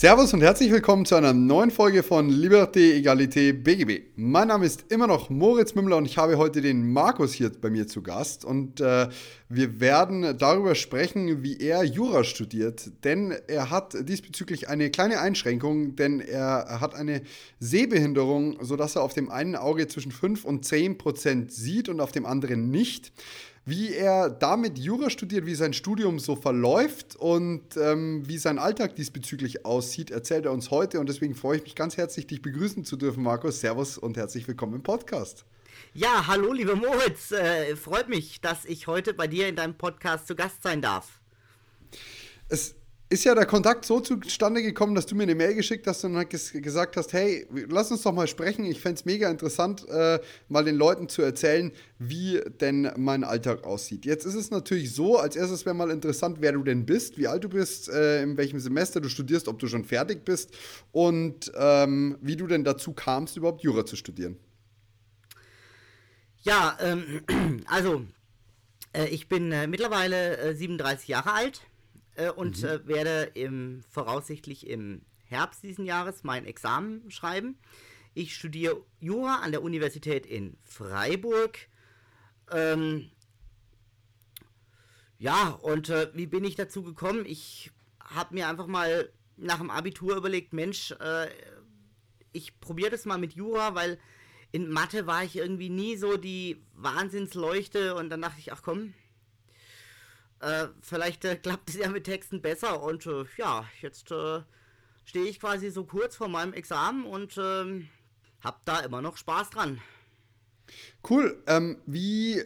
Servus und herzlich willkommen zu einer neuen Folge von Liberté, Egalité, BGB. Mein Name ist immer noch Moritz Mümmler und ich habe heute den Markus hier bei mir zu Gast. Und äh, wir werden darüber sprechen, wie er Jura studiert, denn er hat diesbezüglich eine kleine Einschränkung, denn er hat eine Sehbehinderung, sodass er auf dem einen Auge zwischen 5 und 10 Prozent sieht und auf dem anderen nicht wie er damit Jura studiert, wie sein Studium so verläuft und ähm, wie sein Alltag diesbezüglich aussieht, erzählt er uns heute. Und deswegen freue ich mich ganz herzlich, dich begrüßen zu dürfen, Markus. Servus und herzlich willkommen im Podcast. Ja, hallo, lieber Moritz. Äh, freut mich, dass ich heute bei dir in deinem Podcast zu Gast sein darf. Es ist ja der Kontakt so zustande gekommen, dass du mir eine Mail geschickt hast und gesagt hast, hey, lass uns doch mal sprechen. Ich fände es mega interessant, äh, mal den Leuten zu erzählen, wie denn mein Alltag aussieht. Jetzt ist es natürlich so, als erstes wäre mal interessant, wer du denn bist, wie alt du bist, äh, in welchem Semester du studierst, ob du schon fertig bist und ähm, wie du denn dazu kamst, überhaupt Jura zu studieren. Ja, ähm, also äh, ich bin äh, mittlerweile 37 äh, Jahre alt äh, und mhm. äh, werde im, voraussichtlich im Herbst diesen Jahres mein Examen schreiben. Ich studiere Jura an der Universität in Freiburg. Ähm, ja, und äh, wie bin ich dazu gekommen? Ich habe mir einfach mal nach dem Abitur überlegt, Mensch, äh, ich probiere das mal mit Jura, weil in Mathe war ich irgendwie nie so die Wahnsinnsleuchte und dann dachte ich, ach komm, äh, vielleicht äh, klappt es ja mit Texten besser und äh, ja, jetzt äh, stehe ich quasi so kurz vor meinem Examen und ähm, hab da immer noch Spaß dran. Cool. Ähm, wie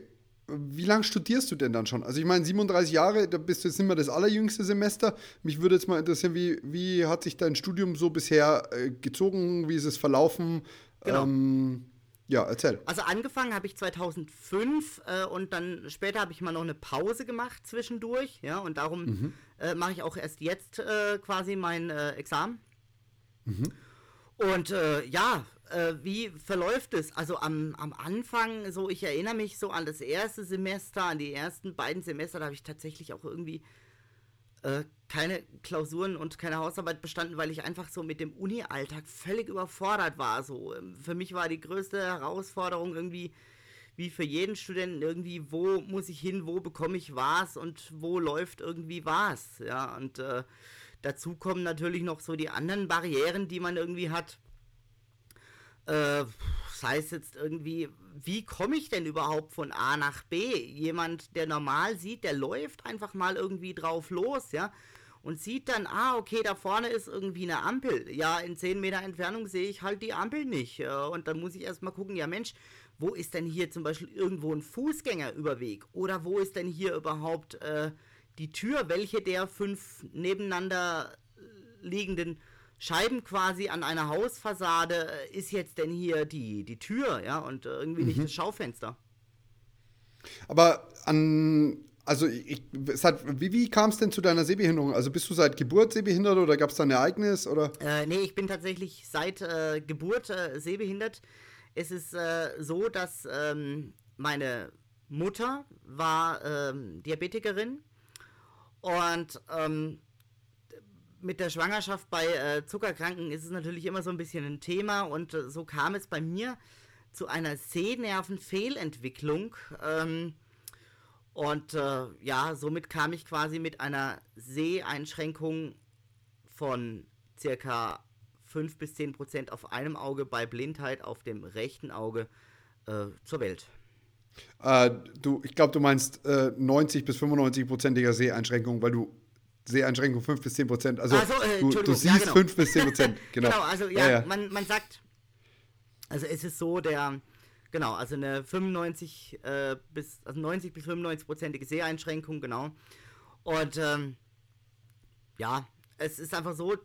wie lange studierst du denn dann schon? Also ich meine, 37 Jahre, da bist du jetzt nicht mehr das allerjüngste Semester. Mich würde jetzt mal interessieren, wie, wie hat sich dein Studium so bisher äh, gezogen? Wie ist es verlaufen? Genau. Ähm, ja, erzähl. Also angefangen habe ich 2005 äh, und dann später habe ich mal noch eine Pause gemacht zwischendurch, ja, und darum mhm. äh, mache ich auch erst jetzt äh, quasi mein äh, Examen. Mhm. Und äh, ja, äh, wie verläuft es? Also am, am Anfang, so ich erinnere mich so an das erste Semester, an die ersten beiden Semester, da habe ich tatsächlich auch irgendwie äh, keine Klausuren und keine Hausarbeit bestanden, weil ich einfach so mit dem Uni-Alltag völlig überfordert war. So, ähm, für mich war die größte Herausforderung irgendwie, wie für jeden Studenten irgendwie, wo muss ich hin, wo bekomme ich was und wo läuft irgendwie was. Ja, und äh, dazu kommen natürlich noch so die anderen Barrieren, die man irgendwie hat. Äh, sei es jetzt irgendwie, wie komme ich denn überhaupt von A nach B? Jemand, der normal sieht, der läuft einfach mal irgendwie drauf los, ja, und sieht dann, ah, okay, da vorne ist irgendwie eine Ampel. Ja, in 10 Meter Entfernung sehe ich halt die Ampel nicht. Und dann muss ich erstmal gucken, ja Mensch, wo ist denn hier zum Beispiel irgendwo ein Fußgängerüberweg? Oder wo ist denn hier überhaupt äh, die Tür? Welche der fünf nebeneinander liegenden Scheiben quasi an einer Hausfassade äh, ist jetzt denn hier die, die Tür, ja, und äh, irgendwie mhm. nicht das Schaufenster. Aber an, also ich, hat, wie, wie kam es denn zu deiner Sehbehinderung? Also bist du seit Geburt sehbehindert oder gab es da ein Ereignis? Oder? Äh, nee, ich bin tatsächlich seit äh, Geburt äh, sehbehindert. Es ist äh, so, dass ähm, meine Mutter war ähm, Diabetikerin und ähm, mit der Schwangerschaft bei äh, Zuckerkranken ist es natürlich immer so ein bisschen ein Thema und äh, so kam es bei mir zu einer Sehnervenfehlentwicklung. Ähm, und äh, ja, somit kam ich quasi mit einer Seheinschränkung von circa 5 bis 10 Prozent auf einem Auge bei Blindheit auf dem rechten Auge äh, zur Welt. Äh, du, ich glaube, du meinst 90 äh, bis 95 prozentiger Seheinschränkung, weil du Seheinschränkung 5 bis 10 Prozent. Also so, äh, du, du, siehst ja, genau. 5 bis 10 Prozent. Genau. genau, also ja, ja, ja, Man, man sagt, also es ist so, der, genau, also eine 95 äh, bis, also 90 bis 95 prozentige Seheinschränkung, genau. Und ähm, ja, es ist einfach so,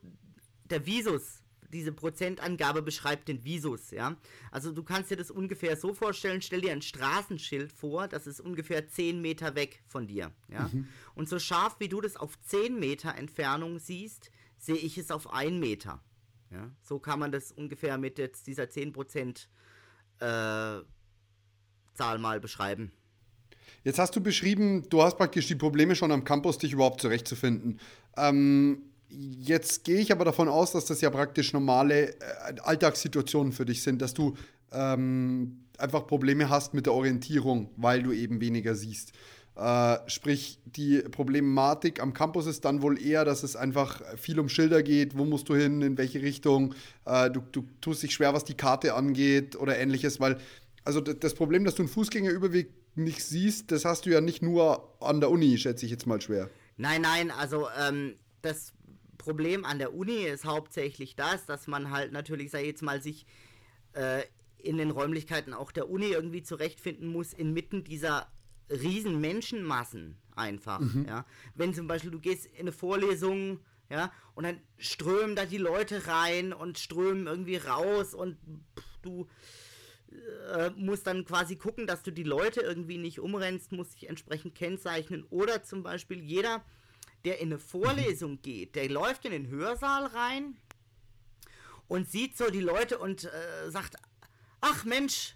der Visus, diese Prozentangabe beschreibt den Visus, ja. Also du kannst dir das ungefähr so vorstellen, stell dir ein Straßenschild vor, das ist ungefähr 10 Meter weg von dir, ja. Mhm. Und so scharf wie du das auf 10 Meter Entfernung siehst, sehe ich es auf 1 Meter. Ja. So kann man das ungefähr mit jetzt dieser 10% äh, Zahl mal beschreiben. Jetzt hast du beschrieben, du hast praktisch die Probleme schon am Campus, dich überhaupt zurechtzufinden. Ähm, jetzt gehe ich aber davon aus, dass das ja praktisch normale äh, Alltagssituationen für dich sind, dass du ähm, einfach Probleme hast mit der Orientierung, weil du eben weniger siehst. Äh, sprich, die Problematik am Campus ist dann wohl eher, dass es einfach viel um Schilder geht, wo musst du hin, in welche Richtung. Äh, du, du tust dich schwer, was die Karte angeht oder ähnliches, weil also das Problem, dass du einen Fußgängerüberweg nicht siehst, das hast du ja nicht nur an der Uni, schätze ich jetzt mal schwer. Nein, nein, also ähm, das Problem an der Uni ist hauptsächlich das, dass man halt natürlich, sag ich jetzt mal, sich äh, in den Räumlichkeiten auch der Uni irgendwie zurechtfinden muss, inmitten dieser riesen Menschenmassen einfach. Mhm. Ja. Wenn zum Beispiel du gehst in eine Vorlesung, ja, und dann strömen da die Leute rein und strömen irgendwie raus und pff, du äh, musst dann quasi gucken, dass du die Leute irgendwie nicht umrennst, musst dich entsprechend kennzeichnen. Oder zum Beispiel jeder, der in eine Vorlesung geht, der läuft in den Hörsaal rein und sieht so die Leute und äh, sagt, ach Mensch,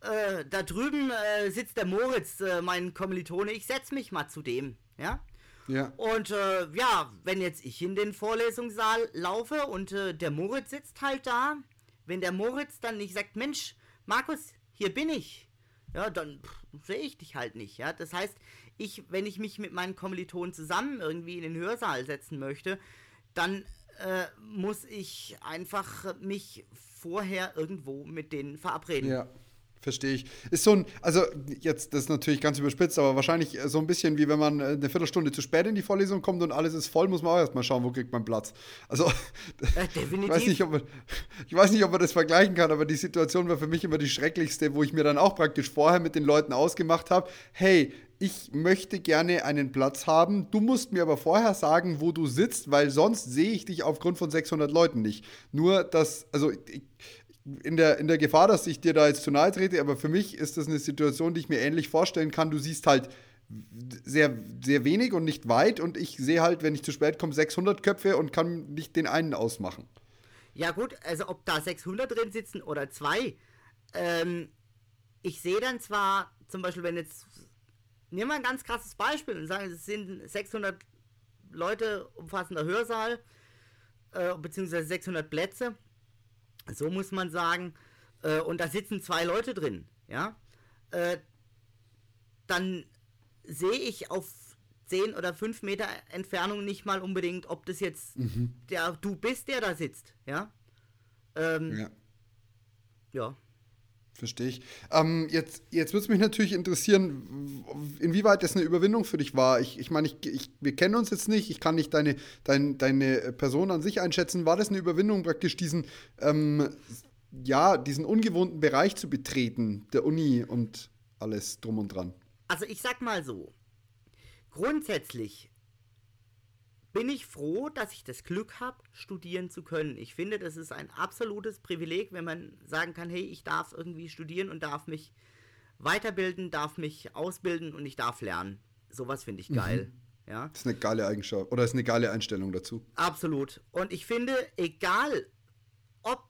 äh, da drüben äh, sitzt der Moritz, äh, mein Kommilitone, ich setz mich mal zu dem, ja? Ja. Und äh, ja, wenn jetzt ich in den Vorlesungssaal laufe und äh, der Moritz sitzt halt da, wenn der Moritz dann nicht sagt, Mensch, Markus, hier bin ich, ja, dann sehe ich dich halt nicht, ja. Das heißt, ich, wenn ich mich mit meinen Kommilitonen zusammen irgendwie in den Hörsaal setzen möchte, dann äh, muss ich einfach mich vorher irgendwo mit denen verabreden. Ja. Verstehe ich. Ist so ein, also jetzt, das ist natürlich ganz überspitzt, aber wahrscheinlich so ein bisschen wie wenn man äh, eine Viertelstunde zu spät in die Vorlesung kommt und alles ist voll, muss man auch erstmal schauen, wo kriegt man Platz. Also, ja. Ich weiß, nicht, ob man, ich weiß nicht, ob man das vergleichen kann, aber die Situation war für mich immer die schrecklichste, wo ich mir dann auch praktisch vorher mit den Leuten ausgemacht habe, hey, ich möchte gerne einen Platz haben. Du musst mir aber vorher sagen, wo du sitzt, weil sonst sehe ich dich aufgrund von 600 Leuten nicht. Nur, dass, also ich, in der, in der Gefahr, dass ich dir da jetzt zu nahe trete, aber für mich ist das eine Situation, die ich mir ähnlich vorstellen kann. Du siehst halt sehr, sehr wenig und nicht weit und ich sehe halt, wenn ich zu spät komme, 600 Köpfe und kann nicht den einen ausmachen. Ja gut, also ob da 600 drin sitzen oder zwei, ähm, ich sehe dann zwar zum Beispiel, wenn jetzt, nehmen wir ein ganz krasses Beispiel und sagen, es sind 600 Leute umfassender Hörsaal, äh, beziehungsweise 600 Plätze, so muss man sagen. Äh, und da sitzen zwei Leute drin, ja. Äh, dann sehe ich auf 10 oder 5 Meter Entfernung nicht mal unbedingt, ob das jetzt mhm. der du bist, der da sitzt, ja. Ähm, ja. Ja. Verstehe ich. Ähm, jetzt jetzt würde es mich natürlich interessieren, inwieweit das eine Überwindung für dich war. Ich, ich meine, ich, ich, wir kennen uns jetzt nicht, ich kann nicht deine, dein, deine Person an sich einschätzen. War das eine Überwindung, praktisch diesen, ähm, ja, diesen ungewohnten Bereich zu betreten, der Uni und alles drum und dran? Also ich sag mal so, grundsätzlich bin ich froh, dass ich das Glück habe, studieren zu können. Ich finde, das ist ein absolutes Privileg, wenn man sagen kann, hey, ich darf irgendwie studieren und darf mich weiterbilden, darf mich ausbilden und ich darf lernen. Sowas finde ich geil. Mhm. Ja. Das ist eine geile Eigenschaft oder ist eine geile Einstellung dazu. Absolut. Und ich finde, egal ob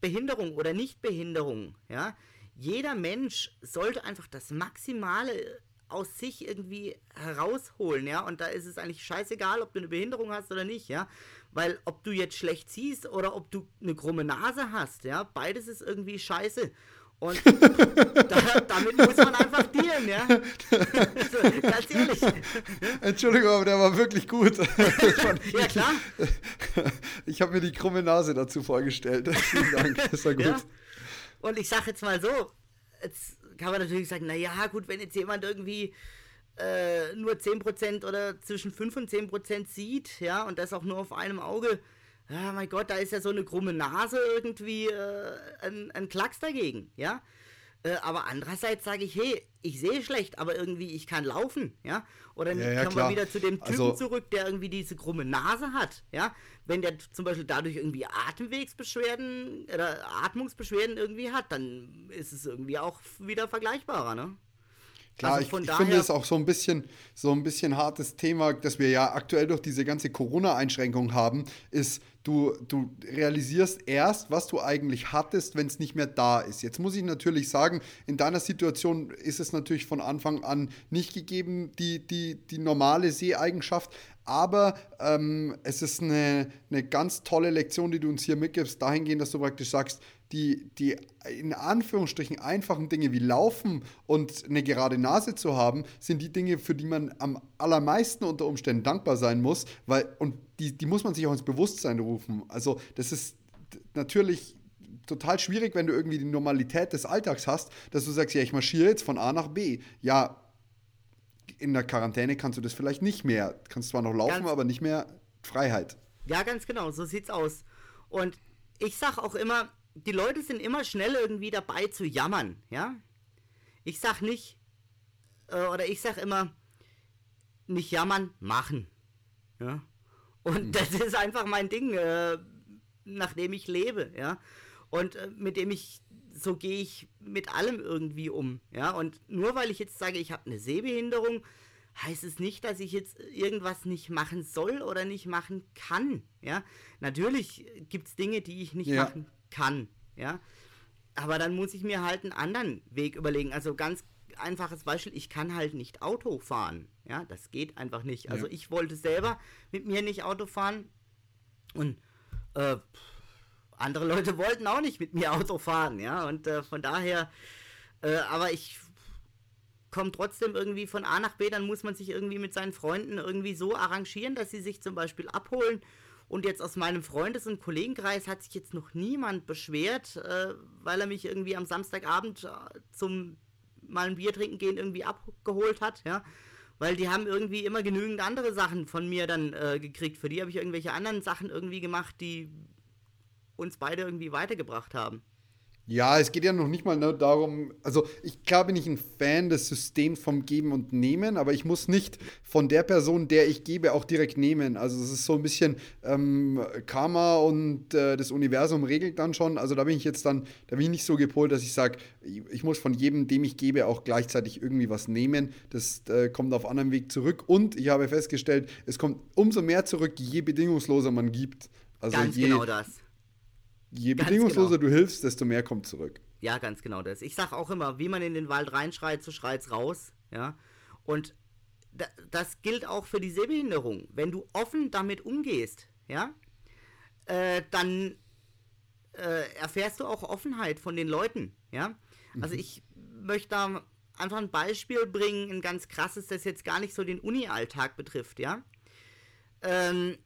Behinderung oder Nichtbehinderung, ja, jeder Mensch sollte einfach das Maximale aus sich irgendwie herausholen, ja. Und da ist es eigentlich scheißegal, ob du eine Behinderung hast oder nicht, ja. Weil ob du jetzt schlecht siehst oder ob du eine krumme Nase hast, ja, beides ist irgendwie scheiße. Und da, damit muss man einfach dealen, ja. also, ganz ehrlich. Entschuldigung, aber der war wirklich gut. ja, klar. Ich habe mir die krumme Nase dazu vorgestellt. Vielen Dank, das war gut. Ja. Und ich sage jetzt mal so, jetzt kann man natürlich sagen, naja, gut, wenn jetzt jemand irgendwie äh, nur 10% oder zwischen 5 und 10% sieht, ja, und das auch nur auf einem Auge, ja, mein Gott, da ist ja so eine krumme Nase irgendwie äh, ein, ein Klacks dagegen, ja. Äh, aber andererseits sage ich, hey, ich sehe schlecht, aber irgendwie ich kann laufen, ja. Oder Ja, ja, klar. wir wieder zu dem Typen Also- zurück, der irgendwie diese krumme Nase hat, ja. Wenn der zum Beispiel dadurch irgendwie Atemwegsbeschwerden oder Atmungsbeschwerden irgendwie hat, dann ist es irgendwie auch wieder vergleichbarer, ne? Klar, Also ich, von ich finde es auch so ein bisschen so ein bisschen hartes Thema, dass wir ja aktuell durch diese ganze Corona-Einschränkung haben, ist, du, du realisierst erst, was du eigentlich hattest, wenn es nicht mehr da ist. Jetzt muss ich natürlich sagen, in deiner Situation ist es natürlich von Anfang an nicht gegeben, die, die, die normale Seheigenschaft. Aber ähm, es ist eine, eine ganz tolle Lektion, die du uns hier mitgibst, dahingehend, dass du praktisch sagst, die, die in Anführungsstrichen einfachen Dinge wie Laufen und eine gerade Nase zu haben, sind die Dinge, für die man am allermeisten unter Umständen dankbar sein muss, weil, und die, die muss man sich auch ins Bewusstsein rufen. Also, das ist natürlich total schwierig, wenn du irgendwie die Normalität des Alltags hast, dass du sagst, ja, ich marschiere jetzt von A nach B. Ja, in der Quarantäne kannst du das vielleicht nicht mehr. Kannst zwar noch laufen, Ganz- aber nicht mehr Freiheit. Ja, ganz genau, so sieht's aus. Und ich sag auch immer, die Leute sind immer schnell irgendwie dabei zu jammern, ja? Ich sag nicht, äh, oder ich sag immer, nicht jammern, machen. Ja? Und das ist einfach mein Ding, äh, nach dem ich lebe, ja? Und äh, mit dem ich, so gehe ich mit allem irgendwie um, ja? Und nur weil ich jetzt sage, ich habe eine Sehbehinderung, heißt es nicht, dass ich jetzt irgendwas nicht machen soll oder nicht machen kann, ja? Natürlich gibt es Dinge, die ich nicht Ja. machen kann, ja? Aber dann muss ich mir halt einen anderen Weg überlegen. Also ganz einfaches Beispiel, ich kann halt nicht Auto fahren. Ja, das geht einfach nicht. Also Ja. ich wollte selber mit mir nicht Auto fahren und äh, andere Leute wollten auch nicht mit mir Auto fahren, ja. Und äh, von daher, äh, aber ich komme trotzdem irgendwie von A nach B, dann muss man sich irgendwie mit seinen Freunden irgendwie so arrangieren, dass sie sich zum Beispiel abholen. Und jetzt aus meinem Freundes- und Kollegenkreis hat sich jetzt noch niemand beschwert, äh, weil er mich irgendwie am Samstagabend äh, zum mal ein Bier trinken gehen irgendwie abgeholt hat, ja. Weil die haben irgendwie immer genügend andere Sachen von mir dann äh, gekriegt. Für die habe ich irgendwelche anderen Sachen irgendwie gemacht, die uns beide irgendwie weitergebracht haben. Ja, es geht ja noch nicht mal nur darum, also ich klar bin ich ein Fan des Systems vom Geben und Nehmen, aber ich muss nicht von der Person, der ich gebe, auch direkt nehmen. Also es ist so ein bisschen ähm, Karma und äh, das Universum regelt dann schon. Also da bin ich jetzt dann, da bin ich nicht so gepolt, dass ich sage, ich, ich muss von jedem, dem ich gebe, auch gleichzeitig irgendwie was nehmen. Das äh, kommt auf anderem Weg zurück. Und ich habe festgestellt, es kommt umso mehr zurück, je bedingungsloser man gibt. Also Ganz je, genau das. Je ganz bedingungsloser genau. du hilfst, desto mehr kommt zurück. Ja, ganz genau das. Ich sag auch immer, wie man in den Wald reinschreit, so schreit's raus. Ja. Und da, das gilt auch für die Sehbehinderung. Wenn du offen damit umgehst, ja, äh, dann äh, erfährst du auch Offenheit von den Leuten, ja. Also ich möchte da einfach ein Beispiel bringen, ein ganz krasses, das jetzt gar nicht so den Uni-Alltag betrifft, ja. Ähm,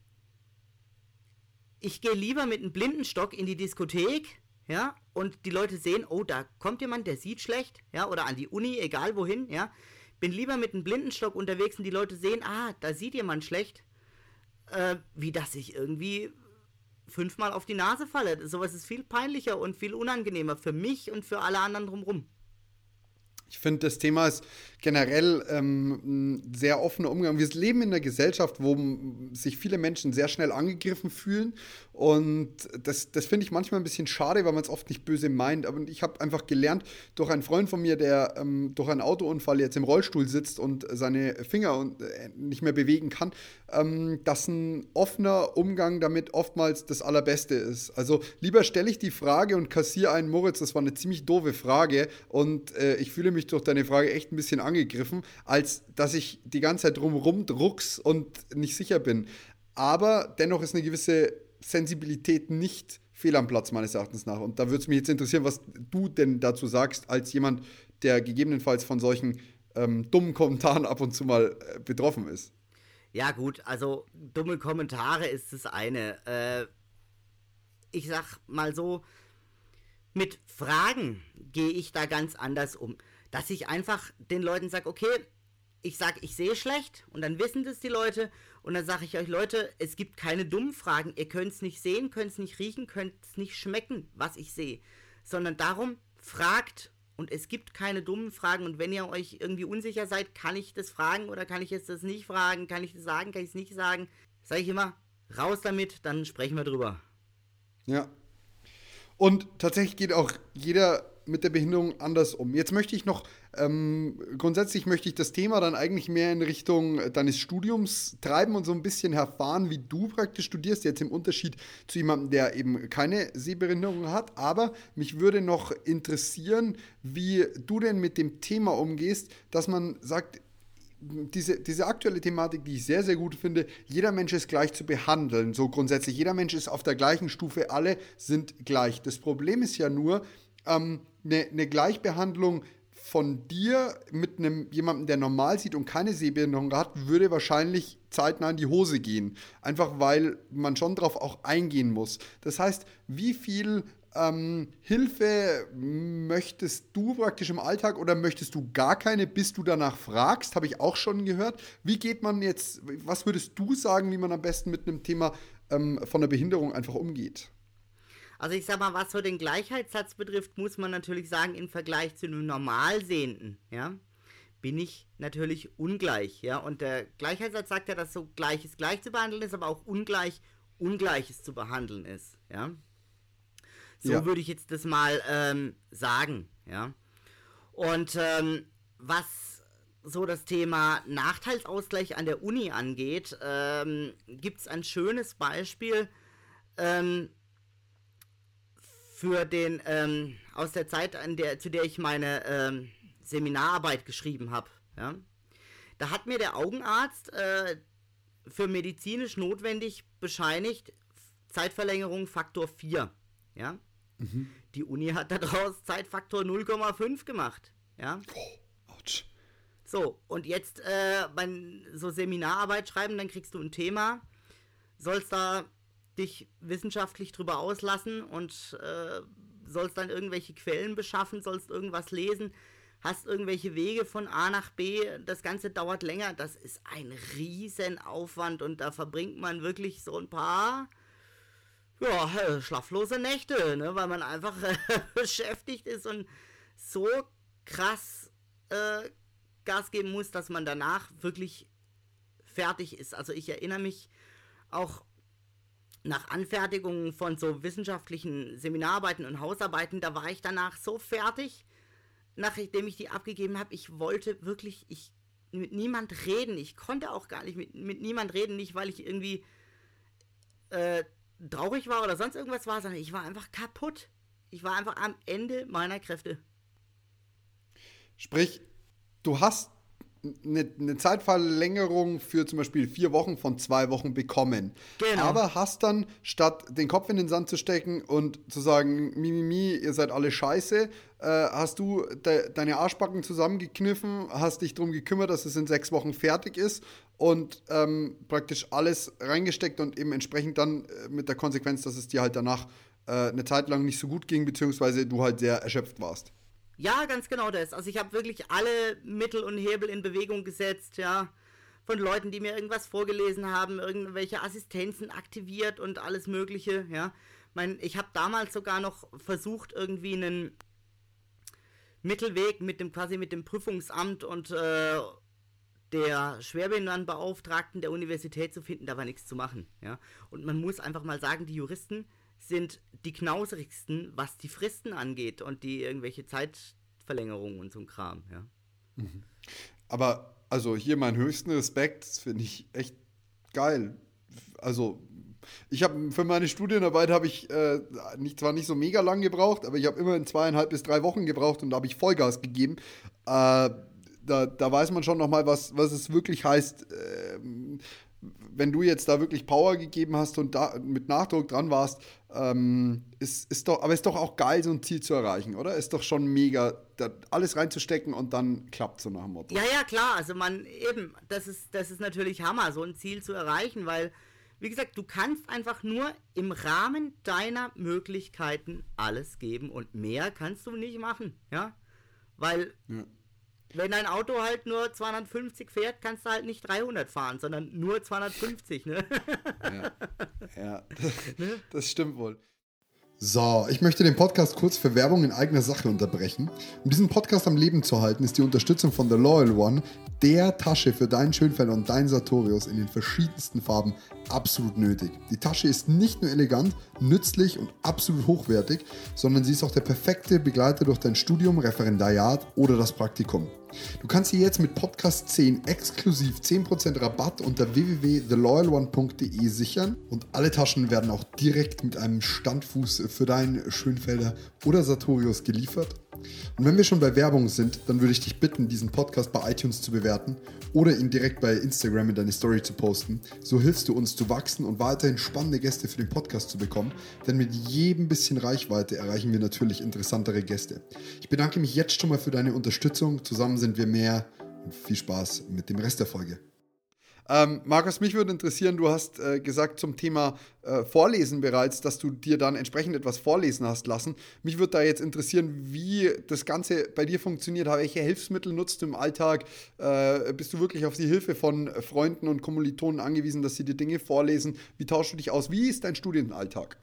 ich gehe lieber mit einem Blindenstock in die Diskothek, ja, und die Leute sehen, oh, da kommt jemand, der sieht schlecht, ja, oder an die Uni, egal wohin, ja. Bin lieber mit einem Blindenstock unterwegs und die Leute sehen, ah, da sieht jemand schlecht, äh, wie dass ich irgendwie fünfmal auf die Nase falle. Sowas ist viel peinlicher und viel unangenehmer für mich und für alle anderen drumherum. Ich finde, das Thema ist generell ähm, ein sehr offener Umgang. Wir leben in einer Gesellschaft, wo sich viele Menschen sehr schnell angegriffen fühlen. Und das, das finde ich manchmal ein bisschen schade, weil man es oft nicht böse meint. Aber ich habe einfach gelernt durch einen Freund von mir, der ähm, durch einen Autounfall jetzt im Rollstuhl sitzt und seine Finger und, äh, nicht mehr bewegen kann, ähm, dass ein offener Umgang damit oftmals das Allerbeste ist. Also lieber stelle ich die Frage und kassiere einen Moritz, das war eine ziemlich doofe Frage und äh, ich fühle mich durch deine Frage echt ein bisschen angegriffen, als dass ich die ganze Zeit drumherum drucks und nicht sicher bin. Aber dennoch ist eine gewisse Sensibilität nicht fehl am Platz, meines Erachtens nach. Und da würde es mich jetzt interessieren, was du denn dazu sagst, als jemand, der gegebenenfalls von solchen ähm, dummen Kommentaren ab und zu mal äh, betroffen ist. Ja, gut, also dumme Kommentare ist das eine. Äh, ich sag mal so, mit Fragen gehe ich da ganz anders um. Dass ich einfach den Leuten sage, okay, ich sag, ich sehe schlecht und dann wissen das die Leute und dann sage ich euch, Leute, es gibt keine dummen Fragen. Ihr könnt es nicht sehen, könnt es nicht riechen, könnt es nicht schmecken, was ich sehe. Sondern darum, fragt und es gibt keine dummen Fragen. Und wenn ihr euch irgendwie unsicher seid, kann ich das fragen oder kann ich jetzt das nicht fragen? Kann ich das sagen? Kann ich es nicht sagen? Sage ich immer, raus damit, dann sprechen wir drüber. Ja. Und tatsächlich geht auch jeder mit der Behinderung anders um. Jetzt möchte ich noch, ähm, grundsätzlich möchte ich das Thema dann eigentlich mehr in Richtung deines Studiums treiben und so ein bisschen erfahren, wie du praktisch studierst, jetzt im Unterschied zu jemandem, der eben keine Sehbehinderung hat. Aber mich würde noch interessieren, wie du denn mit dem Thema umgehst, dass man sagt, diese, diese aktuelle Thematik, die ich sehr, sehr gut finde, jeder Mensch ist gleich zu behandeln. So grundsätzlich, jeder Mensch ist auf der gleichen Stufe, alle sind gleich. Das Problem ist ja nur, ähm, eine, eine Gleichbehandlung von dir mit einem jemandem, der normal sieht und keine Sehbehinderung hat, würde wahrscheinlich zeitnah in die Hose gehen. Einfach weil man schon darauf auch eingehen muss. Das heißt, wie viel ähm, Hilfe möchtest du praktisch im Alltag oder möchtest du gar keine, bis du danach fragst? Habe ich auch schon gehört. Wie geht man jetzt, was würdest du sagen, wie man am besten mit einem Thema ähm, von der Behinderung einfach umgeht? Also ich sag mal, was so den Gleichheitssatz betrifft, muss man natürlich sagen, im Vergleich zu einem Normalsehenden, ja, bin ich natürlich ungleich, ja. Und der Gleichheitssatz sagt ja, dass so Gleiches gleich zu behandeln ist, aber auch ungleich Ungleiches zu behandeln ist, ja. So ja. würde ich jetzt das mal ähm, sagen, ja. Und ähm, was so das Thema Nachteilsausgleich an der Uni angeht, ähm, gibt es ein schönes Beispiel, ähm, für den, ähm, aus der Zeit, an der, zu der ich meine ähm, Seminararbeit geschrieben habe. Ja? Da hat mir der Augenarzt äh, für medizinisch notwendig bescheinigt, Zeitverlängerung Faktor 4. Ja? Mhm. Die Uni hat daraus Zeitfaktor 0,5 gemacht. Ja? Oh, ouch. So, und jetzt äh, beim so Seminararbeit schreiben, dann kriegst du ein Thema, sollst da dich wissenschaftlich drüber auslassen und äh, sollst dann irgendwelche Quellen beschaffen, sollst irgendwas lesen, hast irgendwelche Wege von A nach B, das Ganze dauert länger, das ist ein Riesenaufwand und da verbringt man wirklich so ein paar ja, schlaflose Nächte, ne, weil man einfach beschäftigt ist und so krass äh, Gas geben muss, dass man danach wirklich fertig ist. Also ich erinnere mich auch nach Anfertigung von so wissenschaftlichen Seminararbeiten und Hausarbeiten, da war ich danach so fertig, nachdem ich die abgegeben habe. Ich wollte wirklich, ich mit niemand reden. Ich konnte auch gar nicht mit, mit niemand reden, nicht weil ich irgendwie äh, traurig war oder sonst irgendwas war, sondern ich war einfach kaputt. Ich war einfach am Ende meiner Kräfte. Sprich, du hast eine, eine, Zeitverlängerung für zum Beispiel vier Wochen von zwei Wochen bekommen. Genau. Aber hast dann, statt den Kopf in den Sand zu stecken und zu sagen, Mimimi, mi, mi, ihr seid alle scheiße, äh, hast du de deine Arschbacken zusammengekniffen, hast dich darum gekümmert, dass es in sechs Wochen fertig ist und ähm, praktisch alles reingesteckt und eben entsprechend dann äh, mit der Konsequenz, dass es dir halt danach äh, eine Zeit lang nicht so gut ging, beziehungsweise du halt sehr erschöpft warst. Ja, ganz genau das. Also ich habe wirklich alle Mittel und Hebel in Bewegung gesetzt, ja. Von Leuten, die mir irgendwas vorgelesen haben, irgendwelche Assistenzen aktiviert und alles Mögliche, ja. Mein, ich habe damals sogar noch versucht, irgendwie einen Mittelweg mit dem quasi mit dem Prüfungsamt und äh, der Schwerbehindertenbeauftragten der Universität zu finden, da war nichts zu machen, ja. Und man muss einfach mal sagen, die Juristen sind die knauserigsten, was die Fristen angeht und die irgendwelche Zeitverlängerungen und so ein Kram, ja. Mhm. Aber also hier meinen höchsten Respekt, finde ich echt geil. Also ich habe für meine Studienarbeit habe ich äh, nicht, zwar nicht so mega lang gebraucht, aber ich habe immerhin zweieinhalb bis drei Wochen gebraucht und da habe ich Vollgas gegeben. Äh, da, da weiß man schon noch mal, was, was es wirklich heißt, äh, wenn du jetzt da wirklich Power gegeben hast und da mit Nachdruck dran warst, ähm, ist, ist doch, aber ist doch auch geil, so ein Ziel zu erreichen, oder? Ist doch schon mega, da alles reinzustecken und dann klappt so nach dem Motto. Ja, ja, klar. Also man eben, das ist, das ist natürlich Hammer, so ein Ziel zu erreichen, weil, wie gesagt, du kannst einfach nur im Rahmen deiner Möglichkeiten alles geben und mehr kannst du nicht machen, ja? Weil ja. Wenn dein Auto halt nur 250 fährt, kannst du halt nicht 300 fahren, sondern nur 250, ne? Ja, ja. Das, ne? das stimmt wohl. So, ich möchte den Podcast kurz für Werbung in eigener Sache unterbrechen. Um diesen Podcast am Leben zu halten, ist die Unterstützung von The Loyal One, der Tasche für deinen Schönfelder und deinen Sartorius in den verschiedensten Farben, absolut nötig. Die Tasche ist nicht nur elegant, nützlich und absolut hochwertig, sondern sie ist auch der perfekte Begleiter durch dein Studium, Referendariat oder das Praktikum. Du kannst sie jetzt mit Podcast 10 exklusiv 10% Rabatt unter www.theloyalone.de sichern und alle Taschen werden auch direkt mit einem Standfuß für deinen Schönfelder oder Sartorius geliefert. Und wenn wir schon bei Werbung sind, dann würde ich dich bitten, diesen Podcast bei iTunes zu bewerten oder ihn direkt bei Instagram in deine Story zu posten. So hilfst du uns zu wachsen und weiterhin spannende Gäste für den Podcast zu bekommen, denn mit jedem bisschen Reichweite erreichen wir natürlich interessantere Gäste. Ich bedanke mich jetzt schon mal für deine Unterstützung. Zusammen sind wir mehr und viel Spaß mit dem Rest der Folge. Ähm, Markus, mich würde interessieren, du hast äh, gesagt zum Thema äh, Vorlesen bereits, dass du dir dann entsprechend etwas vorlesen hast lassen. Mich würde da jetzt interessieren, wie das Ganze bei dir funktioniert. Welche Hilfsmittel nutzt du im Alltag? Äh, bist du wirklich auf die Hilfe von Freunden und Kommilitonen angewiesen, dass sie dir Dinge vorlesen? Wie tauschst du dich aus? Wie ist dein Studienalltag?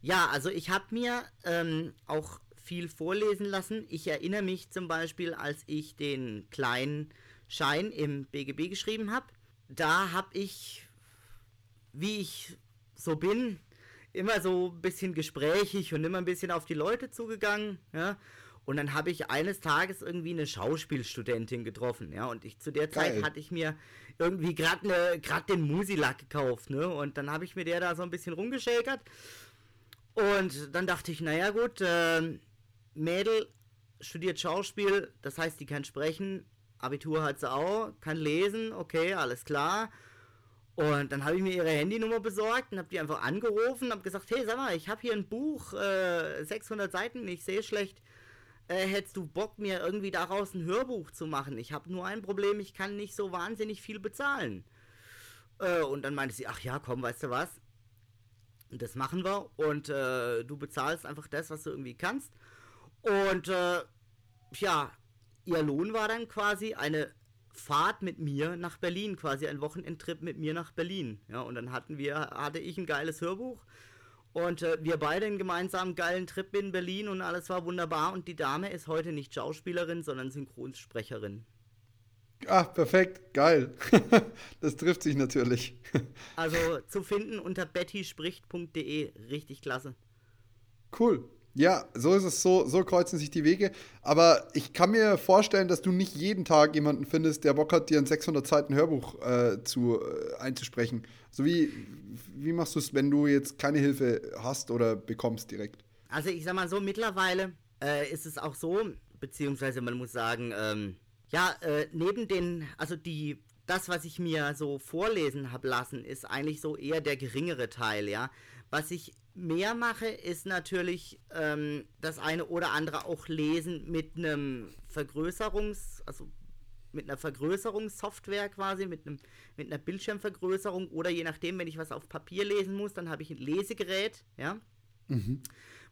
Ja, also ich habe mir ähm, auch viel vorlesen lassen. Ich erinnere mich zum Beispiel, als ich den kleinen Schein im BGB geschrieben habe da habe ich, wie ich so bin, immer so ein bisschen gesprächig und immer ein bisschen auf die Leute zugegangen, ja. Und dann habe ich eines Tages irgendwie eine Schauspielstudentin getroffen, ja. Und ich zu der Geil. Zeit hatte ich mir irgendwie gerade ne, den Musilack gekauft, ne. Und dann habe ich mir der da so ein bisschen rumgeschäkert. Und dann dachte ich, naja gut, äh, Mädel studiert Schauspiel, das heißt, die kann sprechen, Abitur hat sie auch, kann lesen, okay, alles klar. Und dann habe ich mir ihre Handynummer besorgt und habe die einfach angerufen und habe gesagt, hey, sag mal, ich habe hier ein Buch, äh, 600 Seiten, ich sehe schlecht. Äh, hättest du Bock, mir irgendwie daraus ein Hörbuch zu machen? Ich habe nur ein Problem, ich kann nicht so wahnsinnig viel bezahlen. Äh, und dann meinte sie, ach ja, komm, weißt du was? Das machen wir und äh, du bezahlst einfach das, was du irgendwie kannst. Und äh, ja, ihr Lohn war dann quasi eine Fahrt mit mir nach Berlin, quasi ein Wochenendtrip mit mir nach Berlin. Ja, und dann hatten wir, hatte ich ein geiles Hörbuch und äh, wir beide einen gemeinsamen geilen Trip in Berlin und alles war wunderbar. Und die Dame ist heute nicht Schauspielerin, sondern Synchronsprecherin. Ah, perfekt, geil. das trifft sich natürlich. also zu finden unter bettyspricht.de, richtig klasse. Cool. Ja, so ist es, so, so kreuzen sich die Wege. Aber ich kann mir vorstellen, dass du nicht jeden Tag jemanden findest, der Bock hat, dir ein 600 Seiten Hörbuch äh, zu, äh, einzusprechen. So wie, wie machst du es, wenn du jetzt keine Hilfe hast oder bekommst direkt? Also ich sag mal so, mittlerweile äh, ist es auch so, beziehungsweise man muss sagen, ähm, ja, äh, neben den, also die, das, was ich mir so vorlesen habe lassen, ist eigentlich so eher der geringere Teil, ja. Was ich mehr mache, ist natürlich ähm, das eine oder andere auch lesen mit einem Vergrößerungs-, also mit einer Vergrößerungssoftware quasi, mit, einem, mit einer Bildschirmvergrößerung oder je nachdem, wenn ich was auf Papier lesen muss, dann habe ich ein Lesegerät, ja, mhm.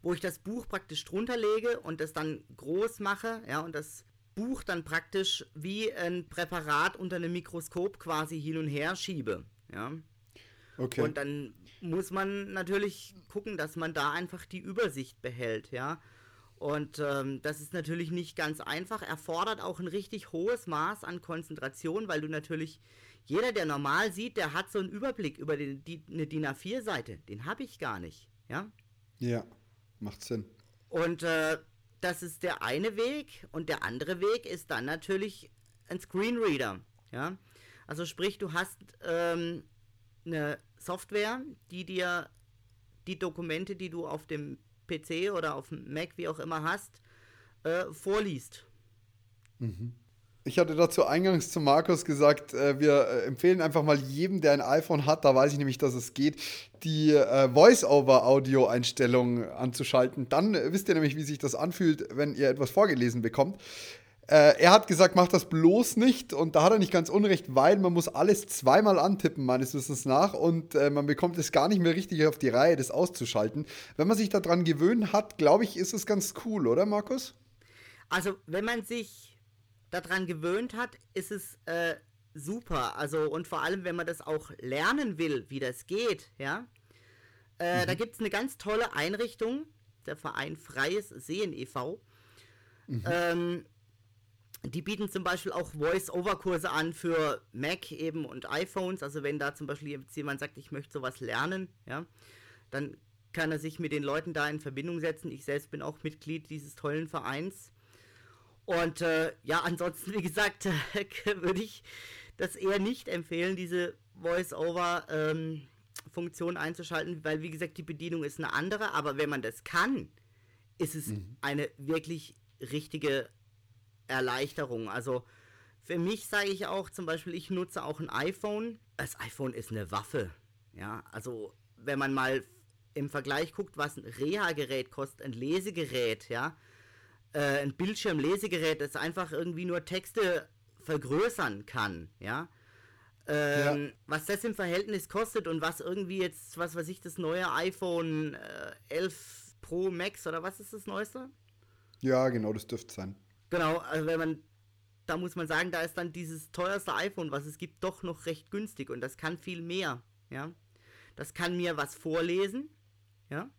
wo ich das Buch praktisch drunter lege und das dann groß mache, ja, und das Buch dann praktisch wie ein Präparat unter einem Mikroskop quasi hin und her schiebe, ja. Okay. Und dann muss man natürlich gucken, dass man da einfach die Übersicht behält, ja. Und ähm, das ist natürlich nicht ganz einfach, erfordert auch ein richtig hohes Maß an Konzentration, weil du natürlich, jeder, der normal sieht, der hat so einen Überblick über die, die, eine DIN A4-Seite. Den habe ich gar nicht, ja. Ja, macht Sinn. Und äh, das ist der eine Weg. Und der andere Weg ist dann natürlich ein Screenreader, ja. Also sprich, du hast ähm, eine Software, die dir die Dokumente, die du auf dem PC oder auf dem Mac, wie auch immer hast, äh, vorliest. Mhm. Ich hatte dazu eingangs zu Markus gesagt, äh, wir äh, empfehlen einfach mal jedem, der ein iPhone hat, da weiß ich nämlich, dass es geht, die äh, Voice-over-Audio-Einstellung anzuschalten. Dann äh, wisst ihr nämlich, wie sich das anfühlt, wenn ihr etwas vorgelesen bekommt. Äh, er hat gesagt, mach das bloß nicht und da hat er nicht ganz unrecht, weil man muss alles zweimal antippen, meines Wissens nach, und äh, man bekommt es gar nicht mehr richtig auf die Reihe, das auszuschalten. Wenn man sich daran gewöhnt hat, glaube ich, ist es ganz cool, oder Markus? Also, wenn man sich daran gewöhnt hat, ist es äh, super. Also, und vor allem, wenn man das auch lernen will, wie das geht, ja, Äh, mhm. Da gibt es eine ganz tolle Einrichtung, der Verein Freies Sehen e.V. Mhm. Ähm, die bieten zum Beispiel auch Voice-Over-Kurse an für Mac eben und iPhones. Also wenn da zum Beispiel jemand sagt, ich möchte sowas lernen, ja, dann kann er sich mit den Leuten da in Verbindung setzen. Ich selbst bin auch Mitglied dieses tollen Vereins. Und äh, ja, ansonsten, wie gesagt, würde ich das eher nicht empfehlen, diese Voice-Over-Funktion ähm, einzuschalten, weil, wie gesagt, die Bedienung ist eine andere. Aber wenn man das kann, ist es mhm. eine wirklich richtige Erleichterung. Also für mich sage ich auch zum Beispiel, ich nutze auch ein iPhone. Das iPhone ist eine Waffe. Ja, also wenn man mal im Vergleich guckt, was ein Reha-Gerät kostet, ein Lesegerät, ja, äh, ein Bildschirmlesegerät, das einfach irgendwie nur Texte vergrößern kann, ja. Ähm, ja. Was das im Verhältnis kostet und was irgendwie jetzt, was weiß ich, das neue iPhone äh, 11 Pro Max oder was ist das neueste? Ja, genau, das dürfte sein. Genau, also wenn man, da muss man sagen, da ist dann dieses teuerste iPhone, was es gibt, doch noch recht günstig und das kann viel mehr, ja. Das kann mir was vorlesen, ja.